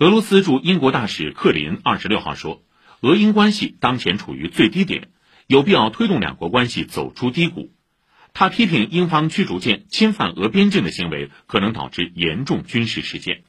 俄罗斯驻英国大使克林二十六号说俄英关系当前处于最低点有必要推动两国关系走出低谷。他批评英方驱逐舰侵犯俄边境的行为可能导致严重军事事件。